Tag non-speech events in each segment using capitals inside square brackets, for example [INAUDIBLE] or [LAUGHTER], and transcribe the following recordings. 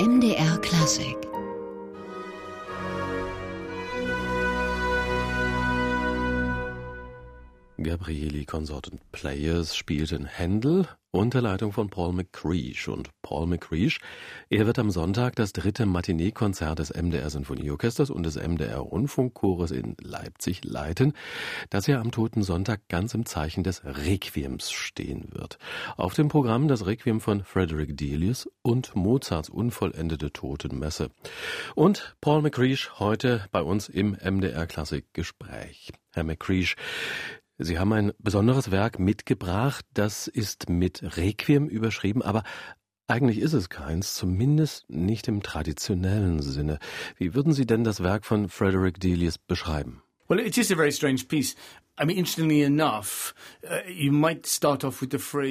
MDR Klassik Gabrieli Consortant Players spielten Händel unter Leitung von Paul McCreesh. Und Paul McCreesh, er wird am Sonntag das dritte Matinee-Konzert des MDR Sinfonieorchesters und des MDR Rundfunkchores in Leipzig leiten, das ja am Toten Sonntag ganz im Zeichen des Requiems stehen wird. Auf dem Programm das Requiem von Frederick Delius und Mozarts unvollendete Totenmesse. Und Paul McCreesh heute bei uns im MDR Klassik Gespräch. Herr McCreesh, Sie haben ein besonderes Werk mitgebracht, das ist mit Requiem überschrieben, aber eigentlich ist es keins, zumindest nicht im traditionellen Sinne. Wie würden Sie denn das Werk von Frederick Delius beschreiben? Well, it is a very strange piece.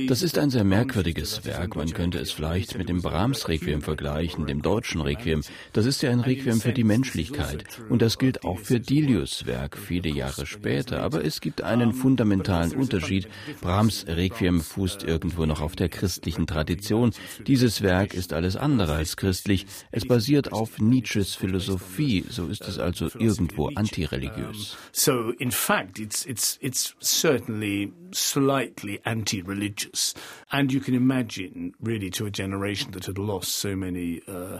Das ist ein sehr merkwürdiges Werk. Man könnte es vielleicht mit dem Brahms-Requiem vergleichen, dem deutschen Requiem. Das ist ja ein Requiem für die Menschlichkeit. Und das gilt auch für Dilius Werk viele Jahre später. Aber es gibt einen fundamentalen Unterschied. Brahms Requiem fußt irgendwo noch auf der christlichen Tradition. Dieses Werk ist alles andere als christlich. Es basiert auf Nietzsches Philosophie. So ist es also irgendwo antireligiös. So in fact, it's, it's it's it's certainly slightly anti-religious, and you can imagine really to a generation that had lost so many. Uh,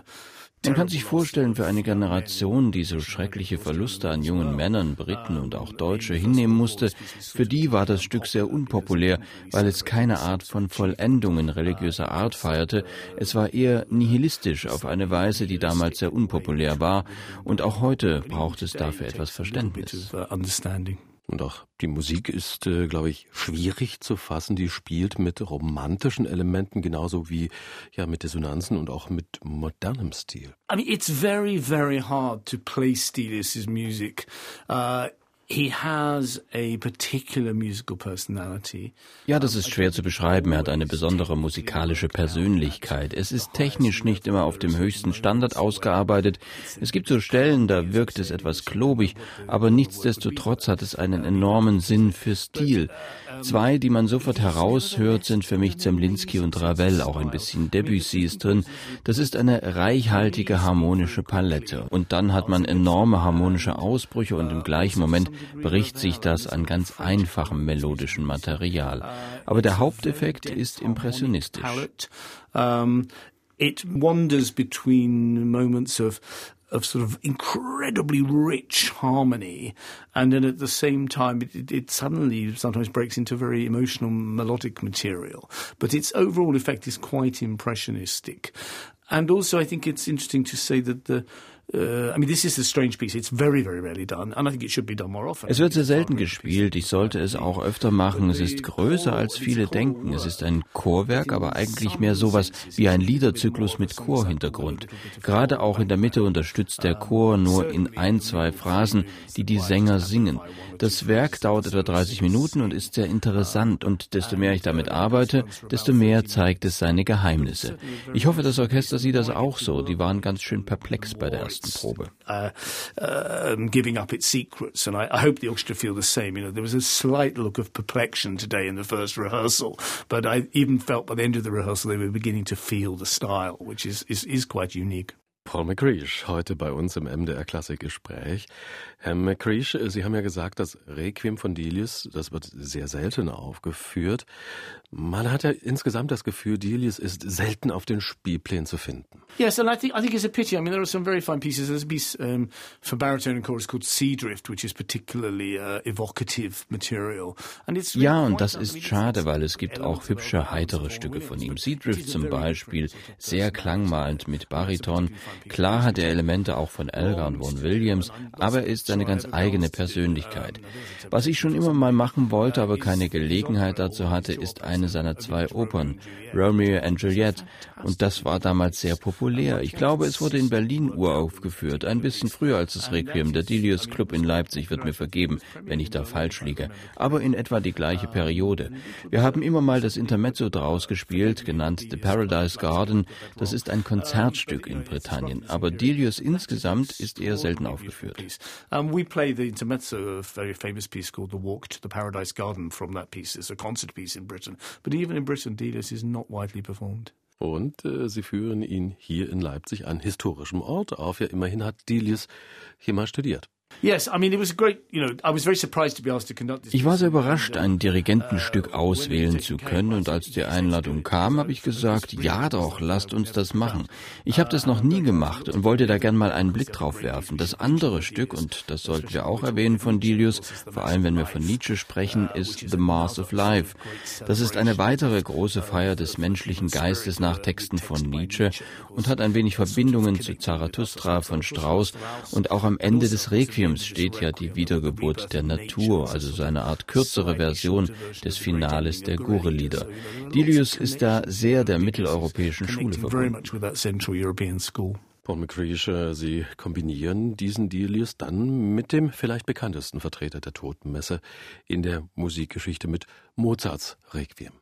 man kann sich vorstellen, für eine Generation, die so schreckliche Verluste an jungen Männern, Briten und auch Deutsche hinnehmen musste, für die war das Stück sehr unpopulär, weil es keine Art von Vollendungen religiöser Art feierte. Es war eher nihilistisch auf eine Weise, die damals sehr unpopulär war. Und auch heute braucht es dafür etwas Verständnis. Und auch die Musik ist, äh, glaube ich, schwierig zu fassen. Die spielt mit romantischen Elementen genauso wie ja mit Dissonanzen und auch mit modernem Stil. I mean, it's very, very hard to play Stelius's music. Uh, ja, das ist schwer zu beschreiben. Er hat eine besondere musikalische Persönlichkeit. Es ist technisch nicht immer auf dem höchsten Standard ausgearbeitet. Es gibt so Stellen, da wirkt es etwas klobig, aber nichtsdestotrotz hat es einen enormen Sinn für Stil. Zwei, die man sofort heraushört, sind für mich Zemlinski und Ravel, auch ein bisschen Debussy ist drin. Das ist eine reichhaltige harmonische Palette. Und dann hat man enorme harmonische Ausbrüche und im gleichen Moment bricht sich das an ganz einfachem melodischen Material. Aber der Haupteffekt ist impressionistisch. it wanders between moments of of sort of incredibly rich harmony, and then at the same time, it, it, suddenly sometimes breaks into very emotional melodic material. But its overall effect is quite impressionistic, and also I think it's interesting to say that the Uh, es wird sehr selten gespielt. Ich sollte es auch öfter machen. Es ist größer als viele denken. Es ist ein Chorwerk, aber eigentlich mehr sowas wie ein Liederzyklus mit Chorhintergrund. Gerade auch in der Mitte unterstützt der Chor nur in ein, zwei Phrasen, die die Sänger singen. Das Werk dauert etwa 30 Minuten und ist sehr interessant. Und desto mehr ich damit arbeite, desto mehr zeigt es seine Geheimnisse. Ich hoffe, das Orchester sieht das auch so. Die waren ganz schön perplex bei der ersten. Uh, um, giving up its secrets, and I, I, hope the orchestra feel the same. You know, there was a slight look of perplexion today in the first rehearsal, but I even felt by the end of the rehearsal they were beginning to feel the style, which is is, is quite unique. Paul McCreesh, heute bei uns im MDR Klassikgespräch. Herr McCreesh, Sie haben ja gesagt, das Requiem von Delius, das wird sehr selten aufgeführt. Man hat ja insgesamt das Gefühl, Delius ist selten auf den Spielplänen zu finden. Yes, and I think I think it's a pity. I mean, there are some very fine pieces. There's a piece um, for baritone and chorus called Sea Drift, which is particularly uh, evocative material. And it's really ja, und das ist schade, weil es gibt auch hübsche, heitere Stücke von ihm. Sea Drift zum Beispiel, sehr klangmalend mit Bariton. Klar hat er Elemente auch von Elgar und Vaughan Williams, aber er ist seine ganz eigene Persönlichkeit. Was ich schon immer mal machen wollte, aber keine Gelegenheit dazu hatte, ist ein eine seiner zwei Opern, Romeo and Juliet, und das war damals sehr populär. Ich glaube, es wurde in Berlin uraufgeführt, ein bisschen früher als das Requiem. Der Delius Club in Leipzig wird mir vergeben, wenn ich da falsch liege, aber in etwa die gleiche Periode. Wir haben immer mal das Intermezzo draus gespielt, genannt The Paradise Garden. Das ist ein Konzertstück in Britannien, aber Delius insgesamt ist eher selten aufgeführt. We play the intermezzo, a very famous piece called The Walk to the Paradise Garden from that piece. It's a concert piece in Britain. But even in Britain, Delius is not widely performed. Und äh, sie führen ihn hier in Leipzig an historischem Ort auf. Ja, immerhin hat Delius hier mal studiert. Ich war sehr überrascht, ein Dirigentenstück auswählen zu können, und als die Einladung kam, habe ich gesagt, ja doch, lasst uns das machen. Ich habe das noch nie gemacht und wollte da gern mal einen Blick drauf werfen. Das andere Stück, und das sollten wir auch erwähnen von Delius, vor allem wenn wir von Nietzsche sprechen, ist The Mass of Life. Das ist eine weitere große Feier des menschlichen Geistes nach Texten von Nietzsche und hat ein wenig Verbindungen zu Zarathustra von Strauss und auch am Ende des Requiem Williams steht ja die Wiedergeburt der Natur, also so eine Art kürzere Version des Finales der Gurre-Lieder. Dilius ist da sehr der mitteleuropäischen Schule verbunden. Paul McCreesh, Sie kombinieren diesen Delius dann mit dem vielleicht bekanntesten Vertreter der Totenmesse in der Musikgeschichte mit Mozarts Requiem.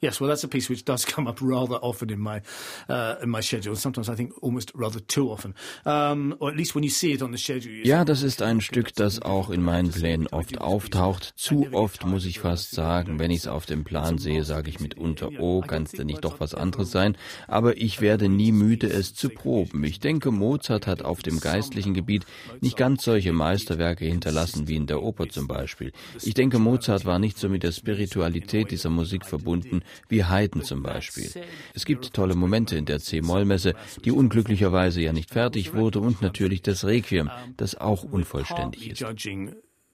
Yes, well, that's a piece which does [LAUGHS] come up rather often in my uh, in my schedule. Sometimes I think almost rather too often, um, or at least when you see it on the schedule. Ja, das ist ein Stück, das auch in meinen Plänen oft auftaucht. Zu oft muss ich fast sagen, wenn ich es auf dem Plan sehe, sage ich mitunter, oh, kann es denn nicht doch was anderes sein? Aber ich werde nie müde, es zu proben. Ich denke, Mozart hat auf dem geistlichen Gebiet nicht ganz solche Meisterwerke hinterlassen wie in der Oper zum Beispiel. Ich denke, Mozart war nicht so mit der Spiritualität dieser Musik verbunden Instrumenten wie Haydn zum Beispiel. Es gibt tolle Momente in der C-Moll-Messe, die unglücklicherweise ja nicht fertig wurde und natürlich das Requiem, das auch unvollständig ist.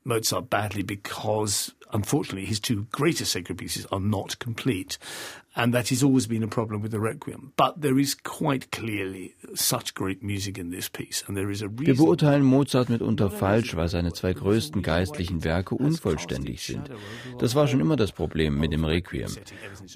Mozart badly because unfortunately his two greatest sacred pieces are not complete. And that has always been a problem with the Requiem. But there is quite clearly such great music in this piece. And there is a reason. Wir beurteilen Mozart mitunter falsch, weil seine zwei größten geistlichen Werke unvollständig sind. Das war schon immer das Problem mit dem Requiem.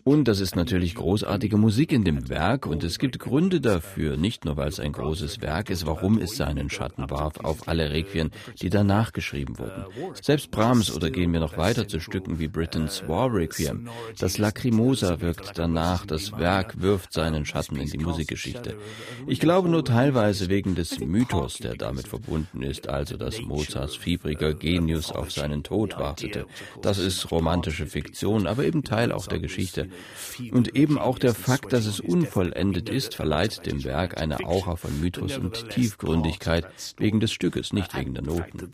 Und das ist natürlich großartige Musik in dem Werk und es gibt Gründe dafür, nicht nur weil es ein großes Werk ist, warum es seinen Schatten warf auf alle Requiem, die danach geschrieben wurden. Selbst Brahms oder gehen wir noch weiter zu Stücken wie Britain's War Requiem. Das Lacrimosa wirkt danach, das Werk wirft seinen Schatten in die Musikgeschichte. Ich glaube nur teilweise wegen des Mythos, der damit verbunden ist, also dass Mozarts fiebriger Genius auf seinen Tod wartete. Das ist romantische Fiktion, aber eben Teil auch der Geschichte. Und eben auch der Fakt, dass es unvollendet ist, verleiht dem Werk eine Aura von Mythos und Tiefgründigkeit wegen des Stückes, nicht wegen der Noten.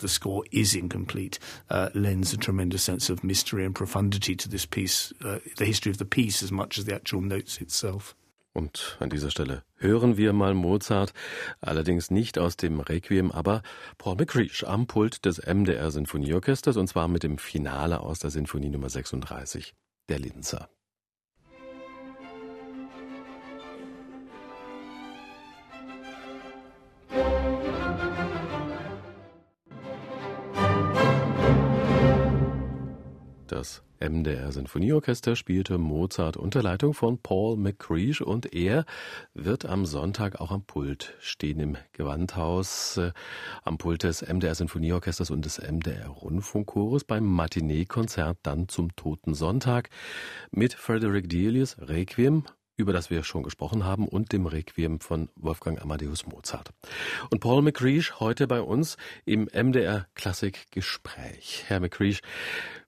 Uh, lends a tremendous sense of mystery and profundity to this piece, uh, the history of the piece as much as the actual notes itself. Und an dieser Stelle hören wir mal Mozart, allerdings nicht aus dem Requiem, aber Paul McCreesh am Pult des MDR Sinfonieorchesters und zwar mit dem Finale aus der Sinfonie Nummer 36, der Linzer. MDR Sinfonieorchester spielte Mozart unter Leitung von Paul McCreesh und er wird am Sonntag auch am Pult stehen im Gewandhaus äh, am Pult des MDR Sinfonieorchesters und des MDR Rundfunkchores beim Matinee-Konzert dann zum Toten Sonntag mit Frederick Delius Requiem über das wir schon gesprochen haben, und dem Requiem von Wolfgang Amadeus Mozart. Und Paul McCreesh heute bei uns im MDR Klassik Gespräch. Herr McCreesh,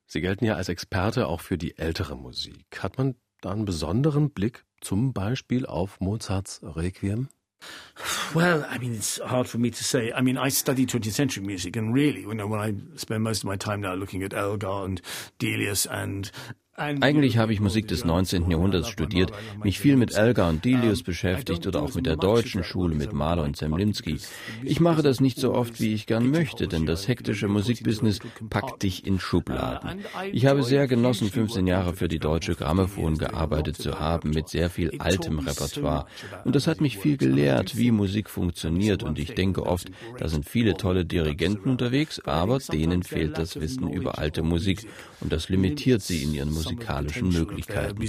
Sie gelten ja als Experte auch für die ältere Musik. Hat man da einen besonderen Blick zum Beispiel auf Mozarts Requiem? Well, I mean, it's hard for me to say. I mean, I study 20th century music, and really, you know, when I spend most of my time now looking at Elgar and Delius and Eigentlich habe ich Musik des 19. Jahrhunderts studiert, mich viel mit Elgar und Delius beschäftigt oder auch mit der deutschen Schule mit Mahler und Zemlinsky. Ich mache das nicht so oft, wie ich gern möchte, denn das hektische Musikbusiness packt dich in Schubladen. Ich habe sehr genossen, 15 Jahre für die Deutsche Grammophon gearbeitet zu haben, mit sehr viel altem Repertoire. Und das hat mich viel gelehrt, wie Musik funktioniert. Und ich denke oft, da sind viele tolle Dirigenten unterwegs, aber denen fehlt das Wissen über alte Musik. Und das limitiert sie in ihren Musik musikalischen Möglichkeiten.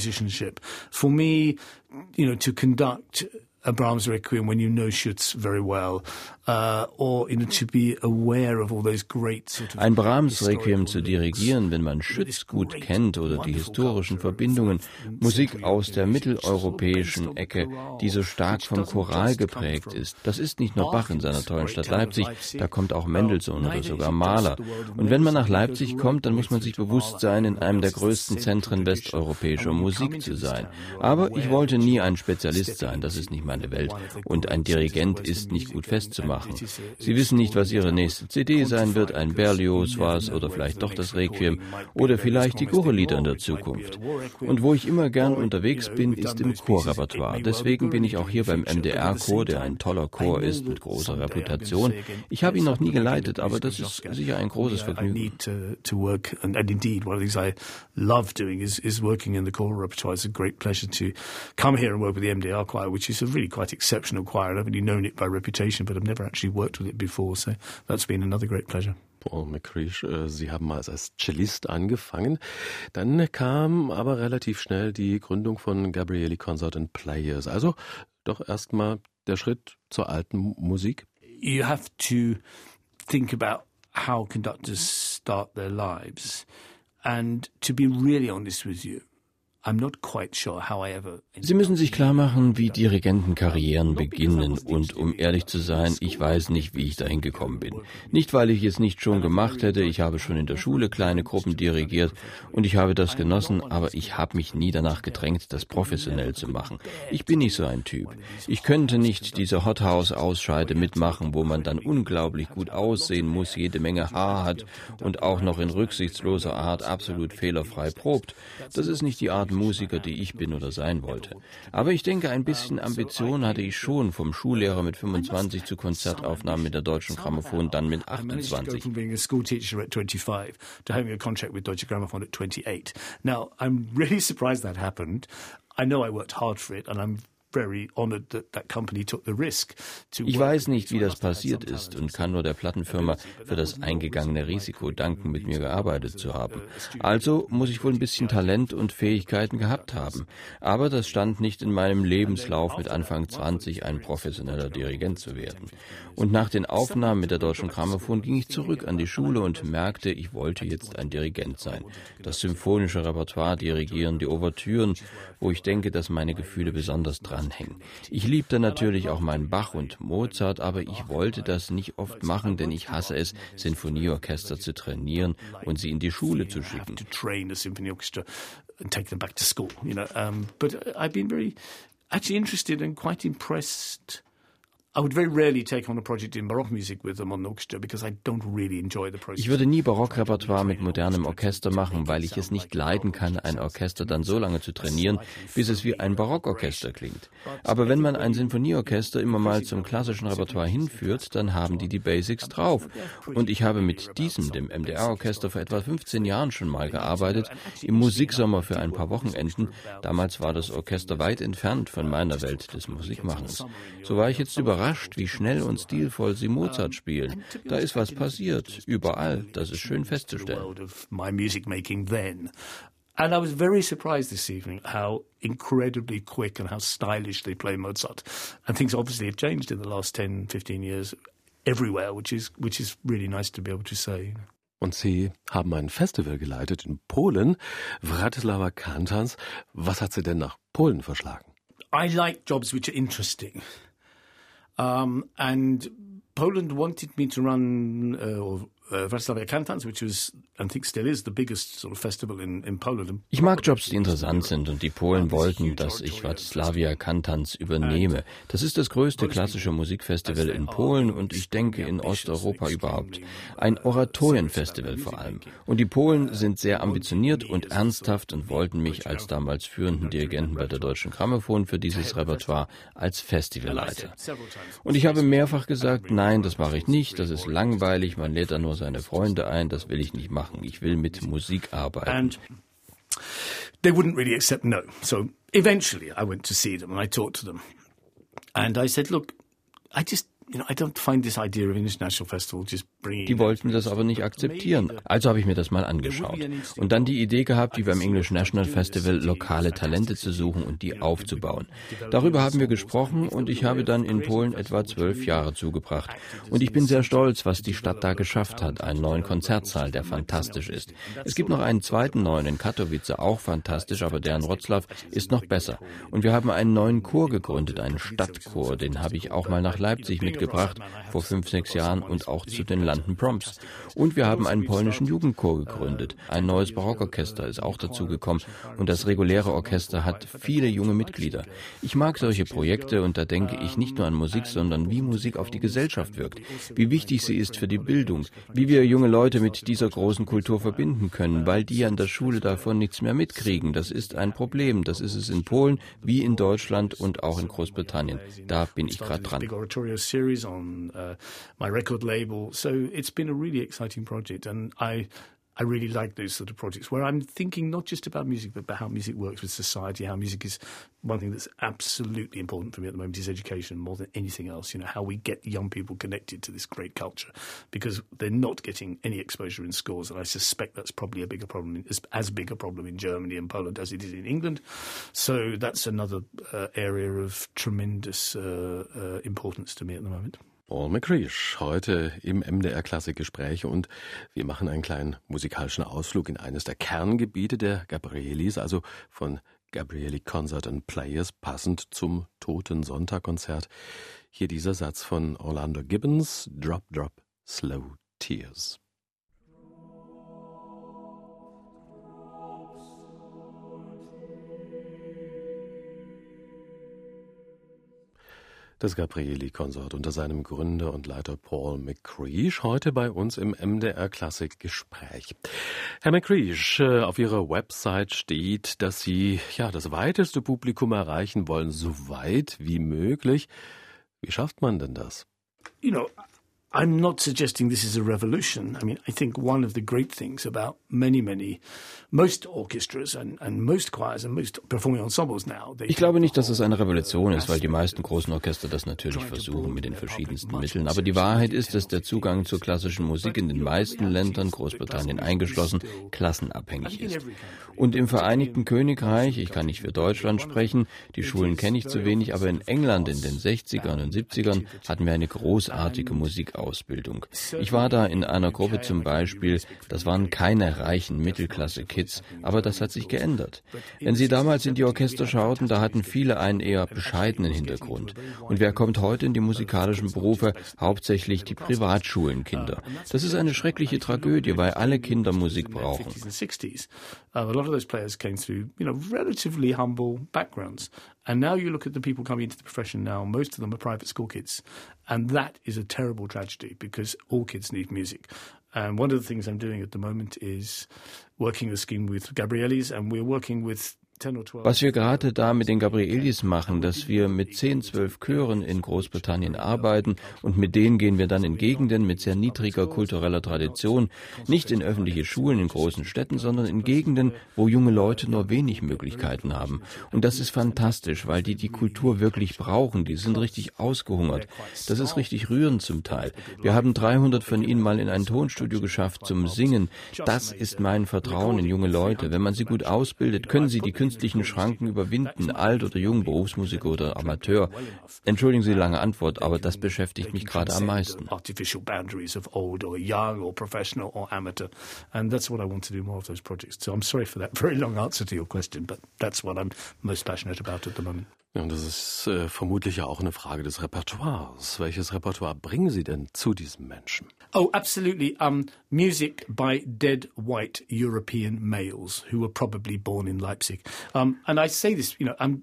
A Brahms Requiem when you know Schütz very well, uh, or you know, to be aware of all those great sort of Ein Brahms Requiem zu dirigieren, wenn man Schütz gut kennt oder die historischen Verbindungen, Musik aus der mitteleuropäischen Ecke, die so stark vom Choral geprägt ist. Das ist nicht nur Bach in seiner tollen Stadt Leipzig, da kommt auch Mendelssohn oder sogar Mahler. Und wenn man nach Leipzig kommt, dann muss man sich bewusst sein, in einem der größten Zentren westeuropäischer Musik zu sein. Aber ich wollte nie ein Spezialist sein, das ist nicht meine Welt. Und ein Dirigent ist nicht gut festzumachen. Sie wissen nicht, was ihre nächste CD sein wird, ein Berlioz was oder vielleicht doch das Requiem oder vielleicht die Chorelieder in der Zukunft. Und wo ich immer gern unterwegs bin, ist im Chorrepertoire. Deswegen bin ich auch hier beim MDR-Chor, der ein toller Chor ist mit großer Reputation. Ich habe ihn noch nie geleitet, aber das ist sicher ein großes Vergnügen. love doing is, is working in the choral repertoire. It's a great pleasure to come here and work with the MDR choir, which is a really quite exceptional choir. I've only known it by reputation, but I've never actually worked with it before. So that's been another great pleasure. Paul McCreesh, äh, Sie haben mal als Cellist angefangen. Dann kam aber relativ schnell die Gründung von Gabrieli Consort and Players. Also doch erstmal der Schritt zur alten Musik. You have to think about how conductors start their lives. And to be really honest with you, Sie müssen sich klar machen, wie Dirigentenkarrieren beginnen und um ehrlich zu sein, ich weiß nicht, wie ich dahin gekommen bin. Nicht, weil ich es nicht schon gemacht hätte, ich habe schon in der Schule kleine Gruppen dirigiert und ich habe das genossen, aber ich habe mich nie danach gedrängt, das professionell zu machen. Ich bin nicht so ein Typ. Ich könnte nicht diese Hothouse-Ausscheide mitmachen, wo man dann unglaublich gut aussehen muss, jede Menge Haar hat und auch noch in rücksichtsloser Art absolut fehlerfrei probt. Das ist nicht die Art Musiker, die ich bin oder sein wollte. Aber ich denke, ein bisschen Ambition hatte ich schon vom Schullehrer mit 25 zu Konzertaufnahmen mit der Deutschen Grammophon, dann mit 28. Now, I'm really [LAUGHS] surprised that happened. I know I worked hard for it and I'm ich weiß nicht, wie das passiert ist und kann nur der Plattenfirma für das eingegangene Risiko danken, mit mir gearbeitet zu haben. Also muss ich wohl ein bisschen Talent und Fähigkeiten gehabt haben. Aber das stand nicht in meinem Lebenslauf, mit Anfang 20 ein professioneller Dirigent zu werden. Und nach den Aufnahmen mit der Deutschen Grammophon ging ich zurück an die Schule und merkte, ich wollte jetzt ein Dirigent sein. Das symphonische Repertoire dirigieren, die Ouvertüren, wo ich denke, dass meine Gefühle besonders dranhängen. Ich liebte natürlich auch meinen Bach und Mozart, aber ich wollte das nicht oft machen, denn ich hasse es, Sinfonieorchester zu trainieren und sie in die Schule zu schicken. actually interested and quite impressed ich würde nie Barockrepertoire mit modernem Orchester machen, weil ich es nicht leiden kann, ein Orchester dann so lange zu trainieren, bis es wie ein Barockorchester klingt. Aber wenn man ein Sinfonieorchester immer mal zum klassischen Repertoire hinführt, dann haben die die Basics drauf. Und ich habe mit diesem, dem MDR-Orchester, vor etwa 15 Jahren schon mal gearbeitet, im Musiksommer für ein paar Wochenenden. Damals war das Orchester weit entfernt von meiner Welt des Musikmachens. So war ich jetzt überrascht, überrascht, wie schnell und stilvoll sie Mozart spielen. Da ist was passiert, überall. Das ist schön festzustellen. And I was very surprised this evening how incredibly quick and how stylish they play Mozart. And things obviously have changed in the last 10, 15 years everywhere, which is, which is really nice to be able to say. Und Sie haben ein Festival geleitet in Polen, Wratislawa Kantans. Was hat Sie denn nach Polen verschlagen? I like jobs which are interesting. Um, and Poland wanted me to run uh, or uh, Poland. Ich mag Jobs, die interessant sind und die Polen wollten, dass ich Wrocławia Cantans übernehme. Das ist das größte klassische Musikfestival in Polen und ich denke in Osteuropa überhaupt. Ein Oratorienfestival vor allem. Und die Polen sind sehr ambitioniert und ernsthaft und wollten mich als damals führenden Dirigenten bei der Deutschen Grammophon für dieses Repertoire als Festivalleiter. Und ich habe mehrfach gesagt, nein, das mache ich nicht, das ist langweilig, man lädt da nur seine Freunde ein, das will ich nicht machen. Ich will mit Musik arbeiten. And they wouldn't really accept no. So eventually I went to see them and I talked to them. And I said, look, I just, you know, I don't find this idea of an international festival just Die wollten das aber nicht akzeptieren. Also habe ich mir das mal angeschaut. Und dann die Idee gehabt, wie beim English National Festival lokale Talente zu suchen und die aufzubauen. Darüber haben wir gesprochen und ich habe dann in Polen etwa zwölf Jahre zugebracht. Und ich bin sehr stolz, was die Stadt da geschafft hat. Einen neuen Konzertsaal, der fantastisch ist. Es gibt noch einen zweiten neuen in Katowice, auch fantastisch, aber der in Wroclaw ist noch besser. Und wir haben einen neuen Chor gegründet, einen Stadtchor. Den habe ich auch mal nach Leipzig mitgebracht, vor fünf, sechs Jahren und auch zu den London Proms. Und wir haben einen polnischen Jugendchor gegründet. Ein neues Barockorchester ist auch dazu gekommen und das reguläre Orchester hat viele junge Mitglieder. Ich mag solche Projekte und da denke ich nicht nur an Musik, sondern wie Musik auf die Gesellschaft wirkt, wie wichtig sie ist für die Bildung, wie wir junge Leute mit dieser großen Kultur verbinden können, weil die an der Schule davon nichts mehr mitkriegen. Das ist ein Problem. Das ist es in Polen wie in Deutschland und auch in Großbritannien. Da bin ich gerade dran. Exciting project, and I I really like those sort of projects where I'm thinking not just about music, but about how music works with society, how music is one thing that's absolutely important for me at the moment is education more than anything else. You know, how we get young people connected to this great culture because they're not getting any exposure in schools. And I suspect that's probably a bigger problem, as, as big a problem in Germany and Poland as it is in England. So that's another uh, area of tremendous uh, uh, importance to me at the moment. Paul McCreesh, heute im MDR Klassikgespräch und wir machen einen kleinen musikalischen Ausflug in eines der Kerngebiete der Gabrielis, also von Gabrieli Concert and Players, passend zum Toten Sonntag Konzert. Hier dieser Satz von Orlando Gibbons, Drop, Drop, Slow Tears. Das Gabrieli-Konsort unter seinem Gründer und Leiter Paul McCreesh heute bei uns im MDR Klassik Gespräch. Herr McCreesh, äh, auf Ihrer Website steht, dass Sie ja das weiteste Publikum erreichen wollen, so weit wie möglich. Wie schafft man denn das? You know, I'm not suggesting this is a revolution. I mean, I think one of the great things about many, many, most orchestras and, and most choirs and most performing ensembles now. Ich glaube nicht, dass es eine Revolution ist, weil die meisten großen Orchester das natürlich versuchen mit den verschiedensten Mitteln. Aber die Wahrheit ist, dass der Zugang zur klassischen Musik in den meisten Ländern, Großbritannien eingeschlossen, klassenabhängig ist. Und im Vereinigten Königreich, ich kann nicht für Deutschland sprechen, die Schulen kenne ich zu wenig, aber in England in den 60ern und 70ern hatten wir eine großartige Musik Ausbildung. Ich war da in einer Gruppe zum Beispiel, das waren keine reichen Mittelklasse-Kids, aber das hat sich geändert. Wenn Sie damals in die Orchester schauten, da hatten viele einen eher bescheidenen Hintergrund. Und wer kommt heute in die musikalischen Berufe? Hauptsächlich die Privatschulenkinder. Das ist eine schreckliche Tragödie, weil alle Kinder Musik brauchen. A lot of those players came through, you know, relatively humble backgrounds. And now you look at the people coming into the profession now, most of them are private school kids. And that is a terrible tragedy because all kids need music. And one of the things I'm doing at the moment is working a scheme with Gabrielis, and we're working with Was wir gerade da mit den Gabrielis machen, dass wir mit 10, 12 Chören in Großbritannien arbeiten und mit denen gehen wir dann in Gegenden mit sehr niedriger kultureller Tradition, nicht in öffentliche Schulen in großen Städten, sondern in Gegenden, wo junge Leute nur wenig Möglichkeiten haben. Und das ist fantastisch, weil die die Kultur wirklich brauchen. Die sind richtig ausgehungert. Das ist richtig rührend zum Teil. Wir haben 300 von ihnen mal in ein Tonstudio geschafft zum Singen. Das ist mein Vertrauen in junge Leute. Wenn man sie gut ausbildet, können sie die Künstler künstlichen Schranken überwinden, alt oder jung, Berufsmusiker oder Amateur. Entschuldigen Sie die lange Antwort, aber das beschäftigt mich gerade am meisten. Sorry for that very long answer to your question, but that's what I'm most passionate about at the moment. Ja, und das ist äh, vermutlich ja auch eine Frage des Repertoires. Welches Repertoire bringen Sie denn zu diesem Menschen? Oh, absolutely. Um, music by dead white European males who were probably born in Leipzig. Um, and I say this, you know, I'm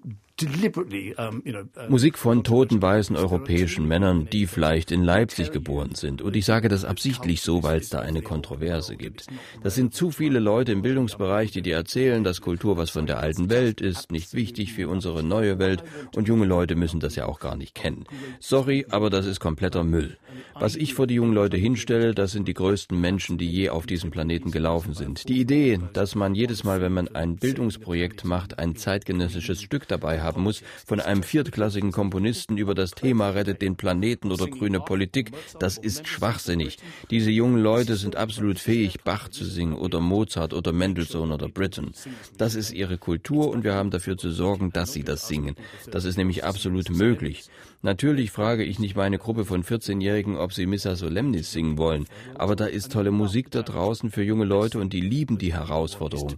Musik von toten weißen europäischen Männern, die vielleicht in Leipzig geboren sind. Und ich sage das absichtlich so, weil es da eine Kontroverse gibt. Das sind zu viele Leute im Bildungsbereich, die dir erzählen, dass Kultur was von der alten Welt ist, nicht wichtig für unsere neue Welt. Und junge Leute müssen das ja auch gar nicht kennen. Sorry, aber das ist kompletter Müll. Was ich vor die jungen Leute hinstelle, das sind die größten Menschen, die je auf diesem Planeten gelaufen sind. Die Idee, dass man jedes Mal, wenn man ein Bildungsprojekt macht, ein zeitgenössisches Stück dabei hat, haben muss von einem viertklassigen Komponisten über das Thema rettet den Planeten oder grüne Politik, das ist schwachsinnig. Diese jungen Leute sind absolut fähig, Bach zu singen oder Mozart oder Mendelssohn oder Britten. Das ist ihre Kultur und wir haben dafür zu sorgen, dass sie das singen. Das ist nämlich absolut möglich. Natürlich frage ich nicht meine Gruppe von 14-Jährigen, ob sie Missa Solemnis singen wollen, aber da ist tolle Musik da draußen für junge Leute und die lieben die Herausforderung.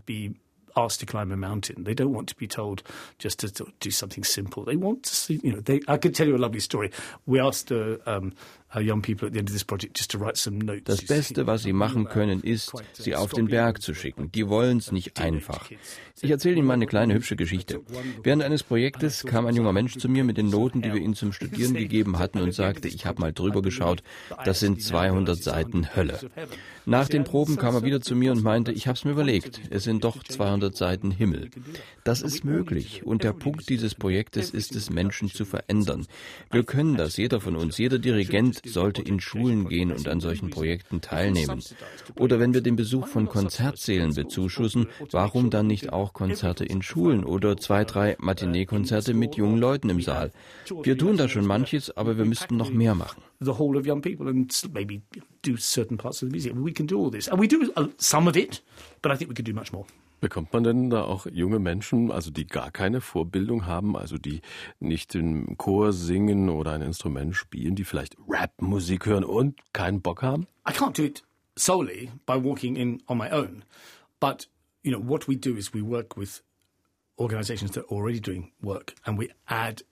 Asked to climb a mountain. They don't want to be told just to do something simple. They want to see, you know, they, I could tell you a lovely story. We asked uh, um, das Beste, was sie machen können, ist, sie auf den Berg zu schicken. Die wollen es nicht einfach. Ich erzähle Ihnen mal eine kleine hübsche Geschichte. Während eines Projektes kam ein junger Mensch zu mir mit den Noten, die wir ihm zum Studieren gegeben hatten und sagte, ich habe mal drüber geschaut, das sind 200 Seiten Hölle. Nach den Proben kam er wieder zu mir und meinte, ich habe es mir überlegt, es sind doch 200 Seiten Himmel. Das ist möglich und der Punkt dieses Projektes ist es, Menschen zu verändern. Wir können das, jeder von uns, jeder Dirigent sollte in Schulen gehen und an solchen Projekten teilnehmen. Oder wenn wir den Besuch von Konzertsälen bezuschussen, warum dann nicht auch Konzerte in Schulen oder zwei, drei Matinee-Konzerte mit jungen Leuten im Saal? Wir tun da schon manches, aber wir müssten noch mehr machen. The whole of young people and maybe do certain parts of the music. We can do all this. And we do some of it, but I think we could do much more. Bekommt man denn da auch junge Menschen, also die gar keine Vorbildung haben, also die nicht im Chor singen oder ein Instrument spielen, die vielleicht Rap-Musik hören und keinen Bock haben? I can't do it solely by walking in on my own, but you know what we do is we work with organizations that are already doing work and we add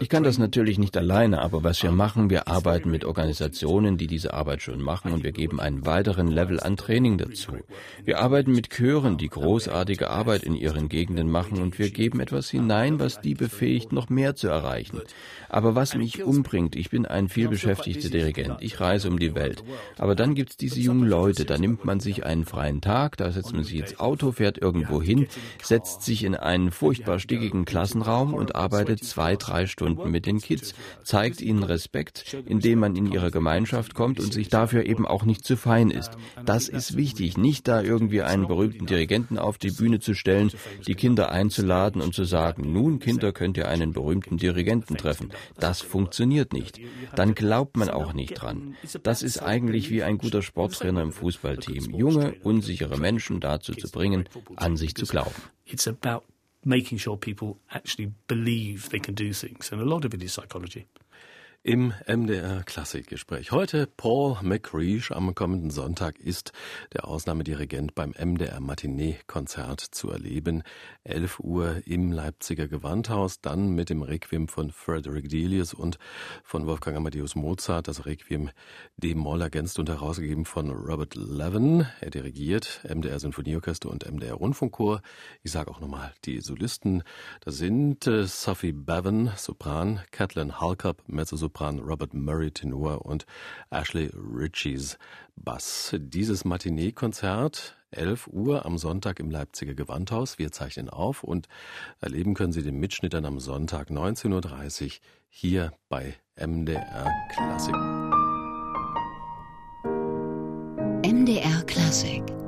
ich kann das natürlich nicht alleine, aber was wir machen, wir arbeiten mit Organisationen, die diese Arbeit schon machen und wir geben einen weiteren Level an Training dazu. Wir arbeiten mit Chören, die großartige Arbeit in ihren Gegenden machen und wir geben etwas hinein, was die befähigt, noch mehr zu erreichen. Aber was mich umbringt, ich bin ein vielbeschäftigter Dirigent, ich reise um die Welt. Aber dann gibt es diese jungen Leute, da nimmt man sich einen freien Tag, da setzt man sich ins Auto, fährt irgendwo hin, setzt sich in einen furchtbar stickigen Klassenraum, Raum und arbeitet zwei, drei Stunden mit den Kids, zeigt ihnen Respekt, indem man in ihre Gemeinschaft kommt und sich dafür eben auch nicht zu fein ist. Das ist wichtig, nicht da irgendwie einen berühmten Dirigenten auf die Bühne zu stellen, die Kinder einzuladen und zu sagen, nun Kinder könnt ihr einen berühmten Dirigenten treffen. Das funktioniert nicht. Dann glaubt man auch nicht dran. Das ist eigentlich wie ein guter Sporttrainer im Fußballteam, junge, unsichere Menschen dazu zu bringen, an sich zu glauben. It's about making sure people actually believe they can do things. And a lot of it is psychology. Im MDR Klassikgespräch. Heute Paul McCreesh. Am kommenden Sonntag ist der Ausnahmedirigent beim MDR Matinee-Konzert zu erleben. 11 Uhr im Leipziger Gewandhaus, dann mit dem Requiem von Frederick Delius und von Wolfgang Amadeus Mozart. Das Requiem D-Moll ergänzt und herausgegeben von Robert Levin. Er dirigiert MDR Sinfonieorchester und MDR Rundfunkchor. Ich sage auch nochmal die Solisten. Das sind äh, Sophie Bevan, Sopran, Kathleen Halkup, Mezzosopran, Sopran Robert Murray Tenor und Ashley Ritchies Bass. Dieses Matinee-Konzert 11 Uhr am Sonntag im Leipziger Gewandhaus. Wir zeichnen auf und erleben können Sie den Mitschnitt dann am Sonntag 19.30 Uhr hier bei MDR Klassik. MDR Klassik